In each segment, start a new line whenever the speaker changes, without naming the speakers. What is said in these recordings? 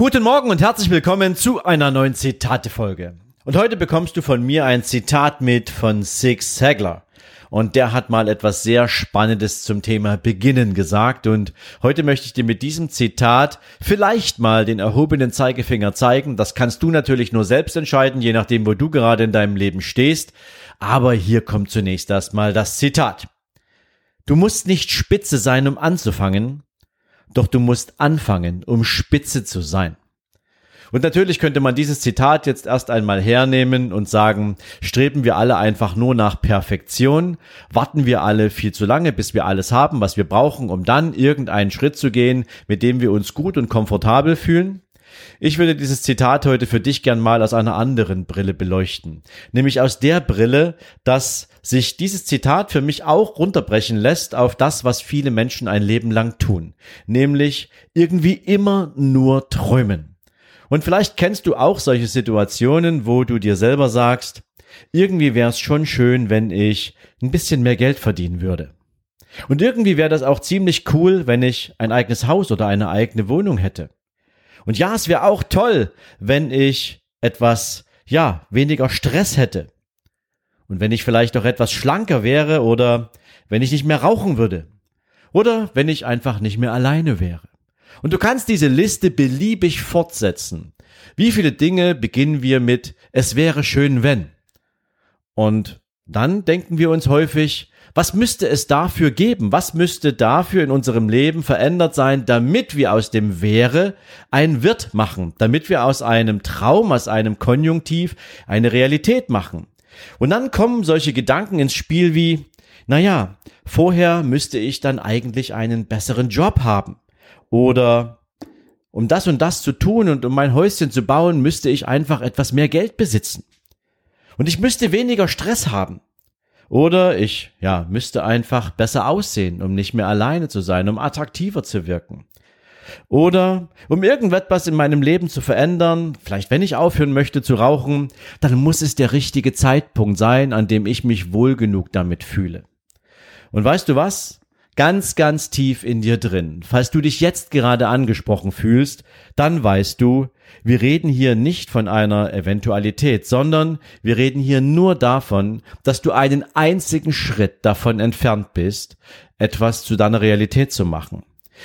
Guten Morgen und herzlich willkommen zu einer neuen Zitate-Folge. Und heute bekommst du von mir ein Zitat mit von Six Sagler. Und der hat mal etwas sehr Spannendes zum Thema Beginnen gesagt. Und heute möchte ich dir mit diesem Zitat vielleicht mal den erhobenen Zeigefinger zeigen. Das kannst du natürlich nur selbst entscheiden, je nachdem, wo du gerade in deinem Leben stehst. Aber hier kommt zunächst erstmal das Zitat. Du musst nicht spitze sein, um anzufangen, doch du musst anfangen, um spitze zu sein. Und natürlich könnte man dieses Zitat jetzt erst einmal hernehmen und sagen, streben wir alle einfach nur nach Perfektion, warten wir alle viel zu lange, bis wir alles haben, was wir brauchen, um dann irgendeinen Schritt zu gehen, mit dem wir uns gut und komfortabel fühlen? Ich würde dieses Zitat heute für dich gern mal aus einer anderen Brille beleuchten. Nämlich aus der Brille, dass sich dieses Zitat für mich auch runterbrechen lässt auf das, was viele Menschen ein Leben lang tun. Nämlich irgendwie immer nur träumen. Und vielleicht kennst du auch solche Situationen, wo du dir selber sagst, irgendwie wäre es schon schön, wenn ich ein bisschen mehr Geld verdienen würde. Und irgendwie wäre das auch ziemlich cool, wenn ich ein eigenes Haus oder eine eigene Wohnung hätte. Und ja, es wäre auch toll, wenn ich etwas, ja, weniger Stress hätte. Und wenn ich vielleicht auch etwas schlanker wäre oder wenn ich nicht mehr rauchen würde. Oder wenn ich einfach nicht mehr alleine wäre. Und du kannst diese Liste beliebig fortsetzen. Wie viele Dinge beginnen wir mit es wäre schön wenn? Und dann denken wir uns häufig, was müsste es dafür geben? Was müsste dafür in unserem Leben verändert sein, damit wir aus dem wäre ein wird machen, damit wir aus einem Traum, aus einem Konjunktiv eine Realität machen? Und dann kommen solche Gedanken ins Spiel wie, naja, vorher müsste ich dann eigentlich einen besseren Job haben. Oder um das und das zu tun und um mein Häuschen zu bauen, müsste ich einfach etwas mehr Geld besitzen. Und ich müsste weniger Stress haben. Oder ich, ja, müsste einfach besser aussehen, um nicht mehr alleine zu sein, um attraktiver zu wirken. Oder um irgendetwas in meinem Leben zu verändern, vielleicht wenn ich aufhören möchte zu rauchen, dann muss es der richtige Zeitpunkt sein, an dem ich mich wohl genug damit fühle. Und weißt du was? Ganz, ganz tief in dir drin. Falls du dich jetzt gerade angesprochen fühlst, dann weißt du, wir reden hier nicht von einer Eventualität, sondern wir reden hier nur davon, dass du einen einzigen Schritt davon entfernt bist, etwas zu deiner Realität zu machen.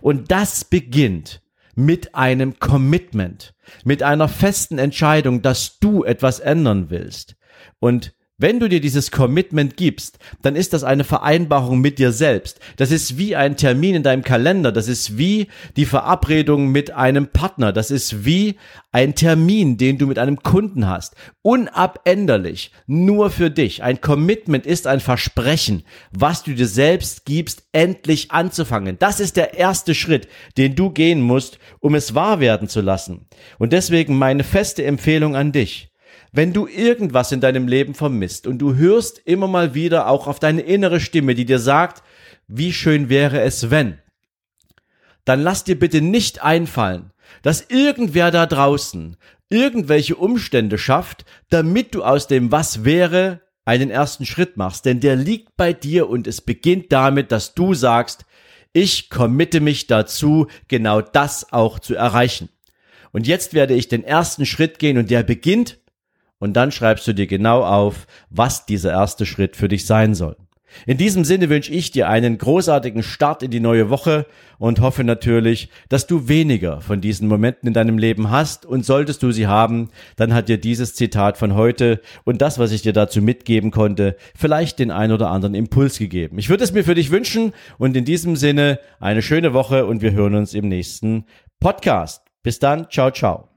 Und das beginnt mit einem Commitment, mit einer festen Entscheidung, dass du etwas ändern willst. Und wenn du dir dieses Commitment gibst, dann ist das eine Vereinbarung mit dir selbst. Das ist wie ein Termin in deinem Kalender. Das ist wie die Verabredung mit einem Partner. Das ist wie ein Termin, den du mit einem Kunden hast. Unabänderlich. Nur für dich. Ein Commitment ist ein Versprechen, was du dir selbst gibst, endlich anzufangen. Das ist der erste Schritt, den du gehen musst, um es wahr werden zu lassen. Und deswegen meine feste Empfehlung an dich wenn du irgendwas in deinem Leben vermisst und du hörst immer mal wieder auch auf deine innere Stimme, die dir sagt, wie schön wäre es, wenn, dann lass dir bitte nicht einfallen, dass irgendwer da draußen irgendwelche Umstände schafft, damit du aus dem Was wäre einen ersten Schritt machst. Denn der liegt bei dir und es beginnt damit, dass du sagst, ich committe mich dazu, genau das auch zu erreichen. Und jetzt werde ich den ersten Schritt gehen und der beginnt und dann schreibst du dir genau auf, was dieser erste Schritt für dich sein soll. In diesem Sinne wünsche ich dir einen großartigen Start in die neue Woche und hoffe natürlich, dass du weniger von diesen Momenten in deinem Leben hast und solltest du sie haben, dann hat dir dieses Zitat von heute und das, was ich dir dazu mitgeben konnte, vielleicht den ein oder anderen Impuls gegeben. Ich würde es mir für dich wünschen und in diesem Sinne eine schöne Woche und wir hören uns im nächsten Podcast. Bis dann, ciao, ciao.